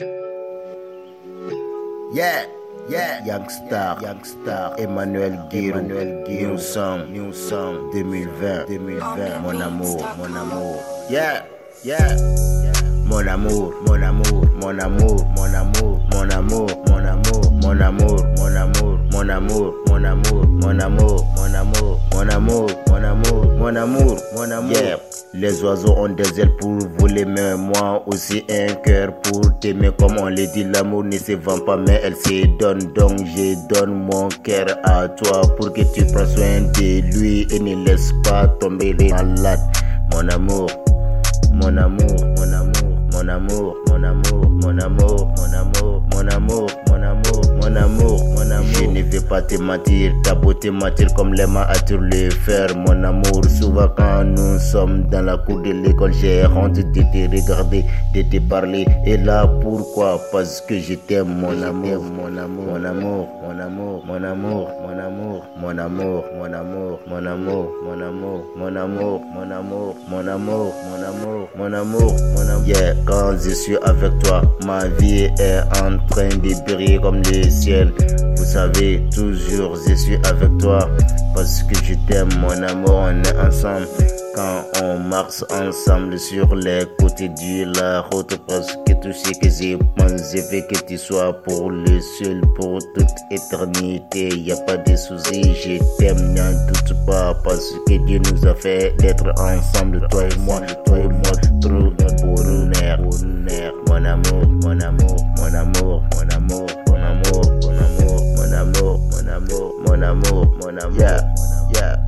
Yeah, yeah, Youngstar, Youngstar, Emmanuel Guirou, Emmanuel Guirou, New Song, New Song, 2020, 2020, mon amour, mon amour. Yeah, yeah, mon amour, mon amour, mon amour, mon amour, mon amour, mon amour, mon amour, mon amour, mon amour, mon amour, mon amour, mon amour, mon amour, mon amour, mon amour, mon amour. Yeah. Les oiseaux ont des ailes pour voler, mais moi aussi un cœur pour t'aimer. Comme on le dit, l'amour ne se vend pas, mais elle se donne. Donc je donne mon cœur à toi pour que tu prennes soin de lui et ne laisse pas tomber les malades. Mon amour, mon amour, mon amour, mon amour, mon amour, mon amour, mon amour, mon amour, mon amour, mon amour, mon amour. Je ne vais pas te mentir, ta beauté m'attire comme les mains attirent le fer. Mon amour, souvent quand nous sommes dans la cour de l'école, j'ai honte de te regarder, de te parler. Et là, pourquoi Parce que je t'aime, mon amour, mon amour, mon amour, mon amour, mon amour, mon amour, mon amour, mon amour, mon amour, mon amour, mon amour, mon amour, mon amour, mon amour, mon amour, mon amour. Yeah, quand je suis avec toi, ma vie est en train de briller comme le ciel. Savez, toujours je suis avec toi parce que je t'aime, mon amour, on est ensemble. Quand on marche ensemble sur les côtés de la route, parce que tout ce que j'ai je veux que tu sois pour le seul, pour toute éternité. Y a pas de soucis, je t'aime, n'en doute pas, parce que Dieu nous a fait d'être ensemble, toi et moi, toi et moi, amour, mon amour, mon amour. Yeah, yeah.